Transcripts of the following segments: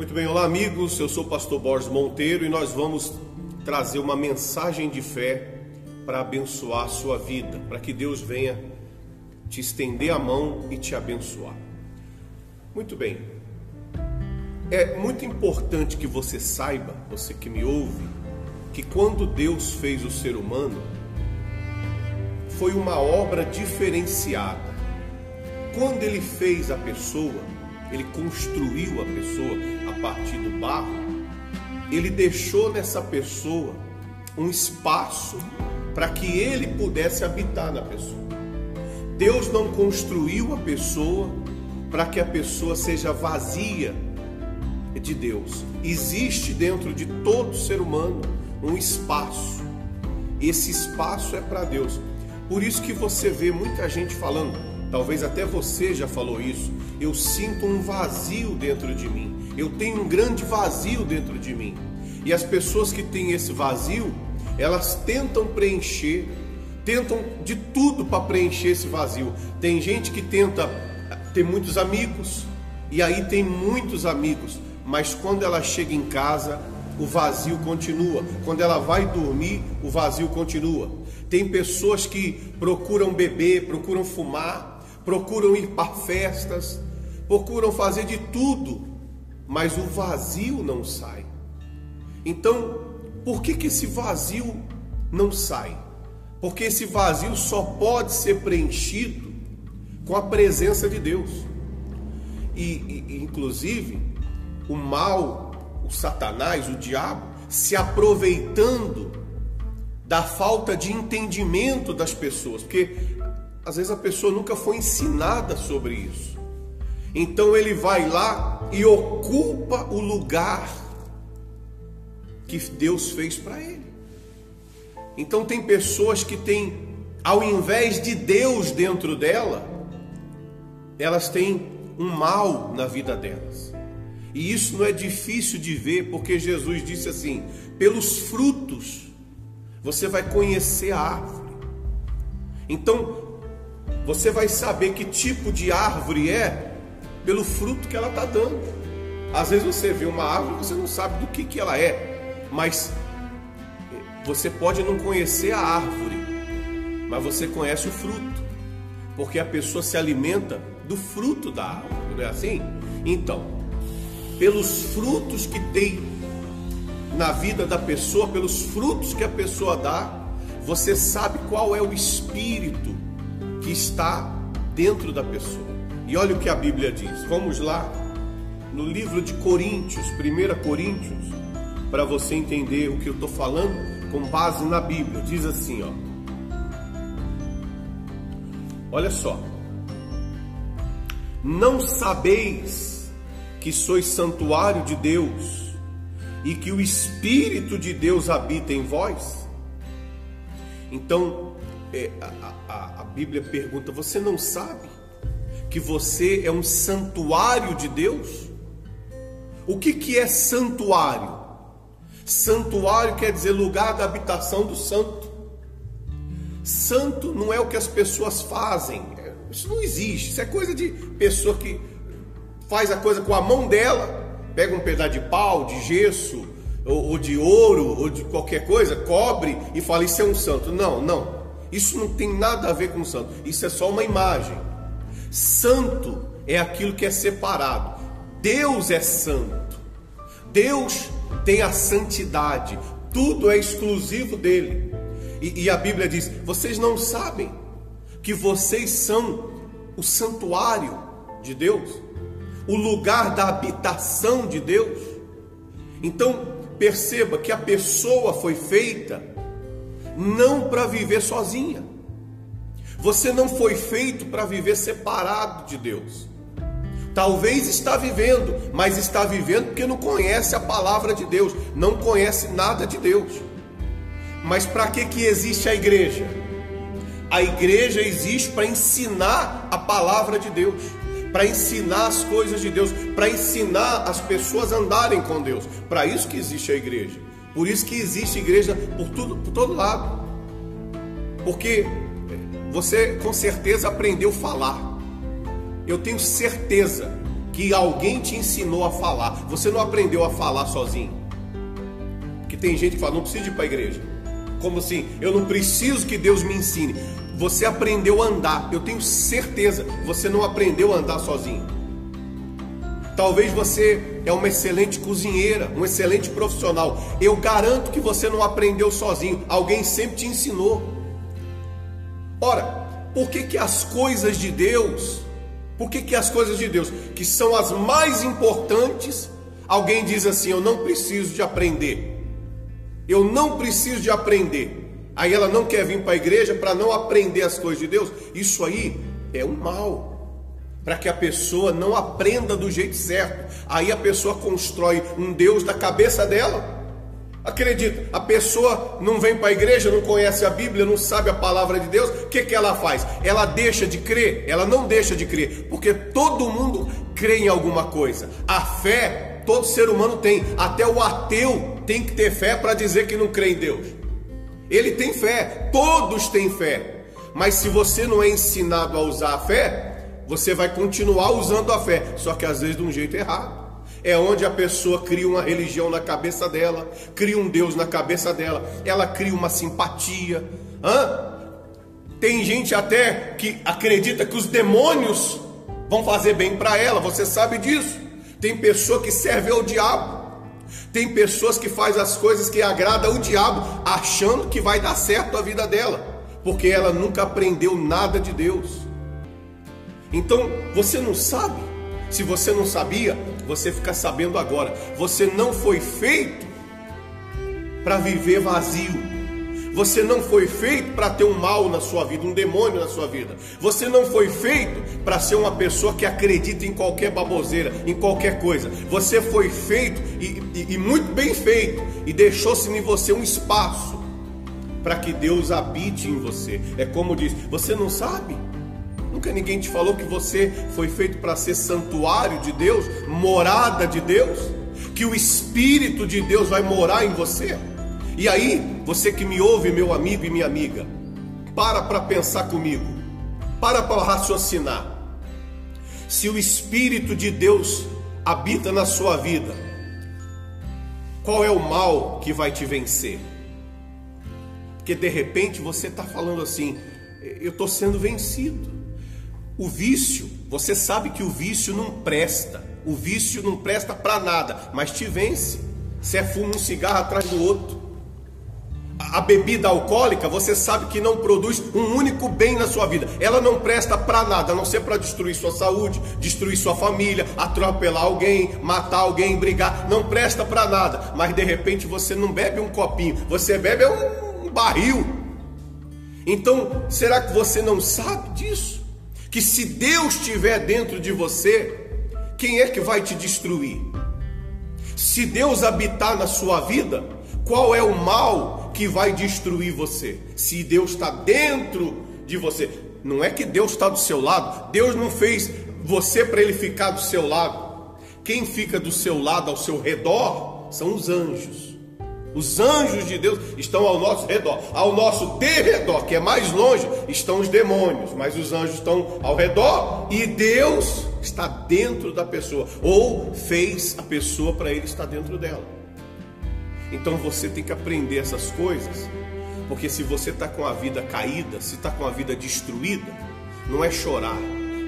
Muito bem, olá amigos, eu sou o pastor Borges Monteiro e nós vamos trazer uma mensagem de fé para abençoar a sua vida, para que Deus venha te estender a mão e te abençoar. Muito bem, é muito importante que você saiba, você que me ouve, que quando Deus fez o ser humano, foi uma obra diferenciada. Quando ele fez a pessoa, ele construiu a pessoa partir do barro, ele deixou nessa pessoa um espaço para que ele pudesse habitar na pessoa. Deus não construiu a pessoa para que a pessoa seja vazia de Deus. Existe dentro de todo ser humano um espaço. Esse espaço é para Deus. Por isso que você vê muita gente falando, talvez até você já falou isso, eu sinto um vazio dentro de mim. Eu tenho um grande vazio dentro de mim. E as pessoas que têm esse vazio, elas tentam preencher, tentam de tudo para preencher esse vazio. Tem gente que tenta ter muitos amigos, e aí tem muitos amigos, mas quando ela chega em casa, o vazio continua. Quando ela vai dormir, o vazio continua. Tem pessoas que procuram beber, procuram fumar, procuram ir para festas, procuram fazer de tudo, mas o vazio não sai. Então, por que, que esse vazio não sai? Porque esse vazio só pode ser preenchido com a presença de Deus. E, e inclusive, o mal, o Satanás, o diabo, se aproveitando da falta de entendimento das pessoas, porque às vezes a pessoa nunca foi ensinada sobre isso. Então ele vai lá e ocupa o lugar que Deus fez para ele. Então tem pessoas que têm, ao invés de Deus dentro dela, elas têm um mal na vida delas. E isso não é difícil de ver, porque Jesus disse assim: pelos frutos você vai conhecer a árvore. Então, você vai saber que tipo de árvore é pelo fruto que ela está dando. Às vezes você vê uma árvore e você não sabe do que, que ela é, mas você pode não conhecer a árvore, mas você conhece o fruto, porque a pessoa se alimenta do fruto da árvore, não é assim? Então, pelos frutos que tem na vida da pessoa, pelos frutos que a pessoa dá, você sabe qual é o espírito que está dentro da pessoa. E olha o que a Bíblia diz. Vamos lá no livro de Coríntios, 1 Coríntios, para você entender o que eu estou falando com base na Bíblia. Diz assim, ó. Olha só. Não sabeis que sois santuário de Deus e que o Espírito de Deus habita em vós? Então, é, a, a, a Bíblia pergunta: você não sabe? que você é um santuário de Deus? O que, que é santuário? Santuário quer dizer lugar da habitação do santo. Santo não é o que as pessoas fazem, isso não existe, isso é coisa de pessoa que faz a coisa com a mão dela, pega um pedaço de pau, de gesso, ou, ou de ouro, ou de qualquer coisa, cobre e fala: Isso é um santo. Não, não, isso não tem nada a ver com santo, isso é só uma imagem. Santo é aquilo que é separado. Deus é santo. Deus tem a santidade. Tudo é exclusivo dele. E, e a Bíblia diz: vocês não sabem que vocês são o santuário de Deus, o lugar da habitação de Deus. Então, perceba que a pessoa foi feita não para viver sozinha. Você não foi feito para viver separado de Deus. Talvez está vivendo, mas está vivendo porque não conhece a palavra de Deus, não conhece nada de Deus. Mas para que que existe a igreja? A igreja existe para ensinar a palavra de Deus, para ensinar as coisas de Deus, para ensinar as pessoas a andarem com Deus. Para isso que existe a igreja. Por isso que existe igreja por tudo, por todo lado. Porque você com certeza aprendeu a falar. Eu tenho certeza que alguém te ensinou a falar. Você não aprendeu a falar sozinho. Que tem gente que fala, não preciso ir para a igreja. Como assim? Eu não preciso que Deus me ensine. Você aprendeu a andar. Eu tenho certeza, você não aprendeu a andar sozinho. Talvez você é uma excelente cozinheira, um excelente profissional. Eu garanto que você não aprendeu sozinho. Alguém sempre te ensinou. Ora, por que, que as coisas de Deus, por que, que as coisas de Deus, que são as mais importantes, alguém diz assim: Eu não preciso de aprender. Eu não preciso de aprender. Aí ela não quer vir para a igreja para não aprender as coisas de Deus. Isso aí é um mal para que a pessoa não aprenda do jeito certo. Aí a pessoa constrói um Deus da cabeça dela. Acredita, a pessoa não vem para a igreja, não conhece a Bíblia, não sabe a palavra de Deus, o que, que ela faz? Ela deixa de crer? Ela não deixa de crer, porque todo mundo crê em alguma coisa. A fé, todo ser humano tem, até o ateu tem que ter fé para dizer que não crê em Deus. Ele tem fé, todos têm fé, mas se você não é ensinado a usar a fé, você vai continuar usando a fé, só que às vezes de um jeito errado. É onde a pessoa cria uma religião na cabeça dela, cria um Deus na cabeça dela, ela cria uma simpatia. Hã? Tem gente até que acredita que os demônios vão fazer bem para ela, você sabe disso. Tem pessoa que serve ao diabo. Tem pessoas que faz as coisas que agradam o diabo, achando que vai dar certo a vida dela, porque ela nunca aprendeu nada de Deus. Então, você não sabe. Se você não sabia, você fica sabendo agora. Você não foi feito para viver vazio. Você não foi feito para ter um mal na sua vida, um demônio na sua vida. Você não foi feito para ser uma pessoa que acredita em qualquer baboseira, em qualquer coisa. Você foi feito e, e, e muito bem feito e deixou-se em você um espaço para que Deus habite em você. É como diz: você não sabe? Nunca ninguém te falou que você foi feito para ser santuário de Deus, morada de Deus, que o Espírito de Deus vai morar em você. E aí, você que me ouve, meu amigo e minha amiga, para para pensar comigo, para para raciocinar. Se o Espírito de Deus habita na sua vida, qual é o mal que vai te vencer? Porque de repente você está falando assim, eu estou sendo vencido. O vício, você sabe que o vício não presta. O vício não presta para nada, mas te vence. Você fuma um cigarro atrás do outro. A bebida alcoólica, você sabe que não produz um único bem na sua vida. Ela não presta para nada, a não ser para destruir sua saúde, destruir sua família, atropelar alguém, matar alguém, brigar. Não presta para nada. Mas de repente você não bebe um copinho, você bebe um barril. Então, será que você não sabe disso? Que se Deus estiver dentro de você, quem é que vai te destruir? Se Deus habitar na sua vida, qual é o mal que vai destruir você? Se Deus está dentro de você, não é que Deus está do seu lado, Deus não fez você para ele ficar do seu lado. Quem fica do seu lado, ao seu redor, são os anjos. Os anjos de Deus estão ao nosso redor. Ao nosso derredor, que é mais longe, estão os demônios, mas os anjos estão ao redor e Deus está dentro da pessoa, ou fez a pessoa para ele estar dentro dela. Então você tem que aprender essas coisas, porque se você está com a vida caída, se está com a vida destruída, não é chorar,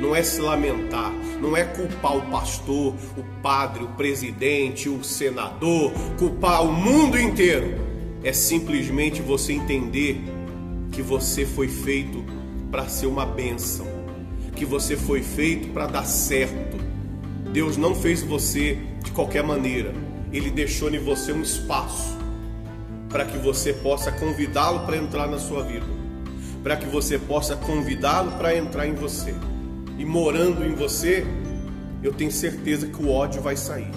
não é se lamentar, não é culpar o pastor, o padre, o presidente, o senador, culpar o mundo inteiro. É simplesmente você entender que você foi feito para ser uma bênção, que você foi feito para dar certo. Deus não fez você de qualquer maneira, Ele deixou em você um espaço para que você possa convidá-lo para entrar na sua vida, para que você possa convidá-lo para entrar em você e morando em você, eu tenho certeza que o ódio vai sair.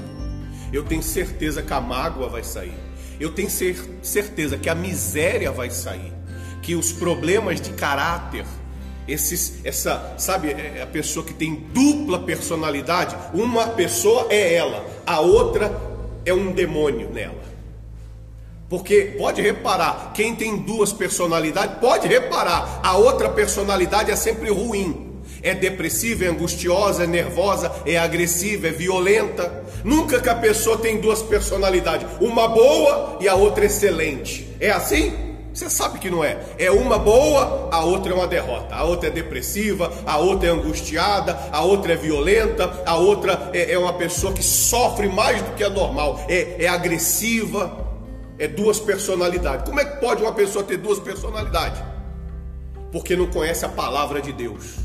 Eu tenho certeza que a mágoa vai sair. Eu tenho certeza que a miséria vai sair. Que os problemas de caráter, esses, essa, sabe, é, é a pessoa que tem dupla personalidade, uma pessoa é ela, a outra é um demônio nela. Porque pode reparar, quem tem duas personalidades, pode reparar, a outra personalidade é sempre ruim. É depressiva, é angustiosa, é nervosa, é agressiva, é violenta. Nunca que a pessoa tem duas personalidades, uma boa e a outra excelente. É assim? Você sabe que não é. É uma boa, a outra é uma derrota. A outra é depressiva, a outra é angustiada, a outra é violenta, a outra é, é uma pessoa que sofre mais do que a normal, é, é agressiva. É duas personalidades. Como é que pode uma pessoa ter duas personalidades? Porque não conhece a palavra de Deus.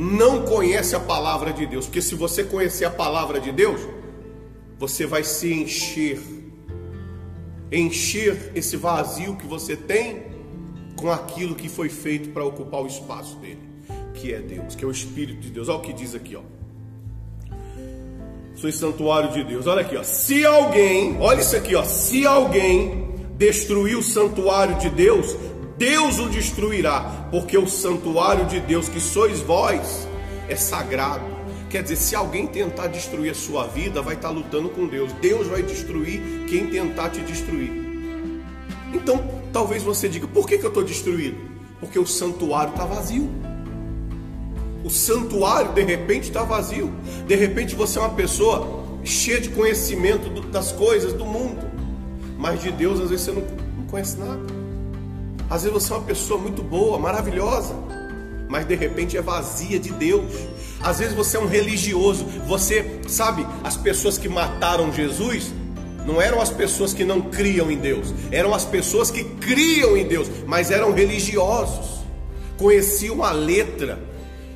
Não conhece a palavra de Deus. Porque se você conhecer a palavra de Deus, você vai se encher encher esse vazio que você tem com aquilo que foi feito para ocupar o espaço dele, que é Deus, que é o Espírito de Deus. Olha o que diz aqui, ó. Sois santuário de Deus. Olha aqui, ó. Se alguém, olha isso aqui, ó. Se alguém destruir o santuário de Deus, Deus o destruirá, porque o santuário de Deus que sois vós é sagrado. Quer dizer, se alguém tentar destruir a sua vida, vai estar lutando com Deus. Deus vai destruir quem tentar te destruir. Então, talvez você diga: por que, que eu estou destruído? Porque o santuário está vazio. O santuário de repente está vazio. De repente você é uma pessoa cheia de conhecimento das coisas do mundo, mas de Deus às vezes você não, não conhece nada. Às vezes você é uma pessoa muito boa, maravilhosa, mas de repente é vazia de Deus. Às vezes você é um religioso, você sabe, as pessoas que mataram Jesus não eram as pessoas que não criam em Deus, eram as pessoas que criam em Deus, mas eram religiosos, conheciam a letra,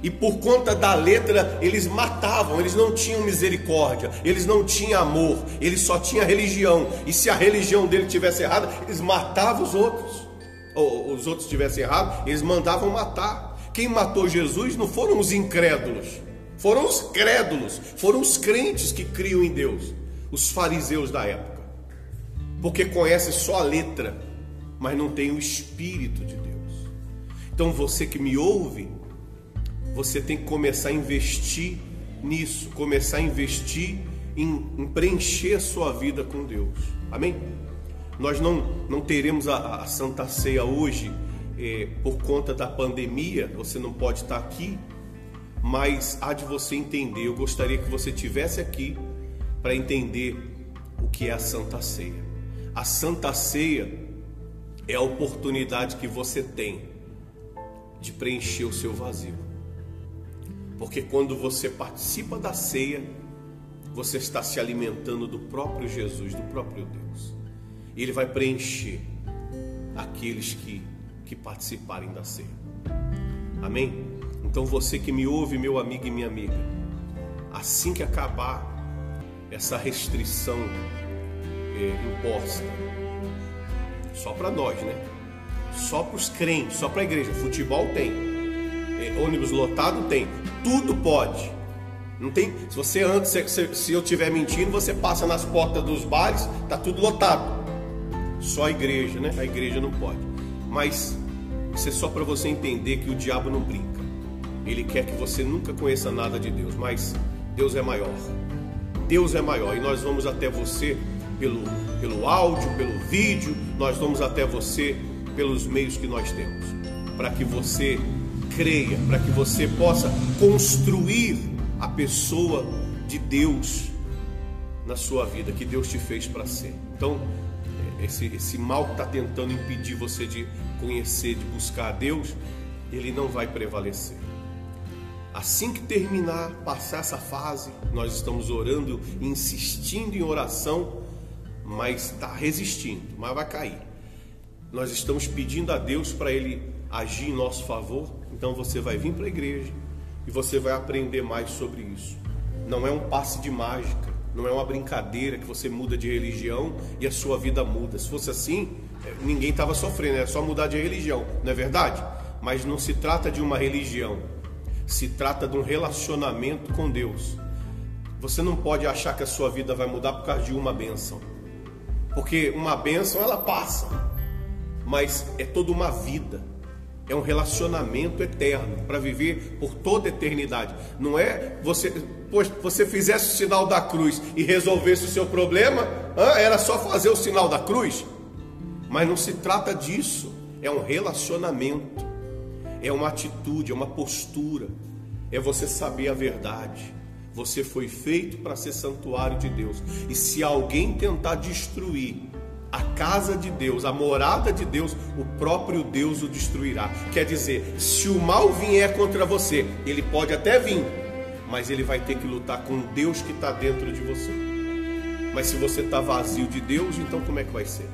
e por conta da letra eles matavam, eles não tinham misericórdia, eles não tinham amor, eles só tinham religião. E se a religião dele tivesse errada, eles matavam os outros. Ou os outros tivessem errado, eles mandavam matar. Quem matou Jesus não foram os incrédulos, foram os crédulos, foram os crentes que criam em Deus, os fariseus da época, porque conhecem só a letra, mas não tem o Espírito de Deus. Então você que me ouve, você tem que começar a investir nisso, começar a investir em, em preencher a sua vida com Deus. Amém? Nós não, não teremos a, a Santa Ceia hoje é, por conta da pandemia, você não pode estar aqui, mas há de você entender. Eu gostaria que você tivesse aqui para entender o que é a Santa Ceia. A Santa Ceia é a oportunidade que você tem de preencher o seu vazio. Porque quando você participa da ceia, você está se alimentando do próprio Jesus, do próprio Deus. Ele vai preencher aqueles que que participarem da ceia. Amém? Então você que me ouve, meu amigo e minha amiga, assim que acabar essa restrição é, imposta, só para nós, né? Só para os crentes, só para a igreja. Futebol tem, é, ônibus lotado tem, tudo pode. Não tem. Se você antes, se, se eu estiver mentindo, você passa nas portas dos bares, tá tudo lotado. Só a igreja, né? A igreja não pode. Mas isso é só para você entender que o diabo não brinca. Ele quer que você nunca conheça nada de Deus, mas Deus é maior. Deus é maior e nós vamos até você pelo, pelo áudio, pelo vídeo, nós vamos até você pelos meios que nós temos, para que você creia, para que você possa construir a pessoa de Deus na sua vida, que Deus te fez para ser. Então, esse, esse mal que está tentando impedir você de conhecer, de buscar a Deus, ele não vai prevalecer. Assim que terminar, passar essa fase, nós estamos orando, insistindo em oração, mas está resistindo, mas vai cair. Nós estamos pedindo a Deus para Ele agir em nosso favor, então você vai vir para a igreja e você vai aprender mais sobre isso. Não é um passe de mágica, não é uma brincadeira que você muda de religião e a sua vida muda. Se fosse assim, é, ninguém estava sofrendo, é só mudar de religião, não é verdade? Mas não se trata de uma religião, se trata de um relacionamento com Deus. Você não pode achar que a sua vida vai mudar por causa de uma benção, porque uma benção ela passa, mas é toda uma vida é um relacionamento eterno para viver por toda eternidade. Não é você, você fizesse o sinal da cruz e resolvesse o seu problema, ah, era só fazer o sinal da cruz. Mas não se trata disso. É um relacionamento, é uma atitude, é uma postura, é você saber a verdade. Você foi feito para ser santuário de Deus. E se alguém tentar destruir a casa de Deus, a morada de Deus, o próprio Deus o destruirá. Quer dizer, se o mal vier contra você, ele pode até vir, mas ele vai ter que lutar com Deus que está dentro de você. Mas se você está vazio de Deus, então como é que vai ser?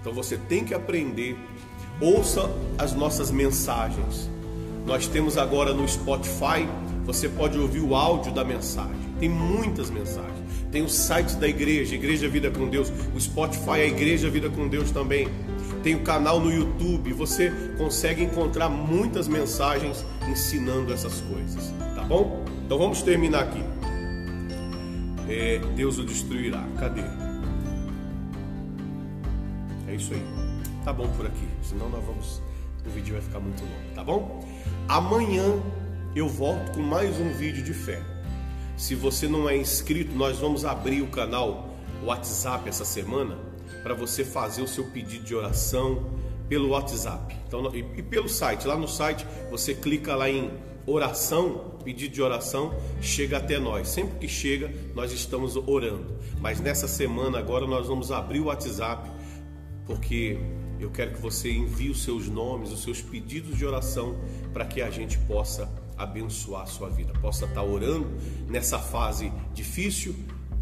Então você tem que aprender. Ouça as nossas mensagens. Nós temos agora no Spotify, você pode ouvir o áudio da mensagem. Tem muitas mensagens. Tem o site da igreja, Igreja Vida com Deus. O Spotify, a Igreja Vida com Deus também. Tem o canal no YouTube. Você consegue encontrar muitas mensagens ensinando essas coisas. Tá bom? Então vamos terminar aqui. É, Deus o destruirá. Cadê? É isso aí. Tá bom por aqui. Senão nós vamos. O vídeo vai ficar muito longo, tá bom? Amanhã eu volto com mais um vídeo de fé. Se você não é inscrito, nós vamos abrir o canal WhatsApp essa semana para você fazer o seu pedido de oração pelo WhatsApp. Então, e, pelo site, lá no site você clica lá em oração, pedido de oração, chega até nós. Sempre que chega, nós estamos orando. Mas nessa semana agora nós vamos abrir o WhatsApp porque eu quero que você envie os seus nomes, os seus pedidos de oração para que a gente possa abençoar a sua vida, possa estar orando nessa fase difícil,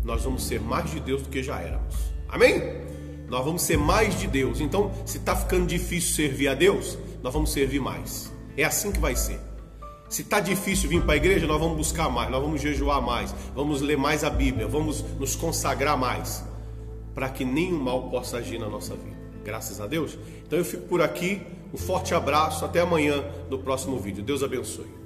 nós vamos ser mais de Deus do que já éramos. Amém? Nós vamos ser mais de Deus. Então, se está ficando difícil servir a Deus, nós vamos servir mais. É assim que vai ser. Se está difícil vir para a igreja, nós vamos buscar mais, nós vamos jejuar mais, vamos ler mais a Bíblia, vamos nos consagrar mais, para que nenhum mal possa agir na nossa vida. Graças a Deus. Então eu fico por aqui. Um forte abraço. Até amanhã no próximo vídeo. Deus abençoe.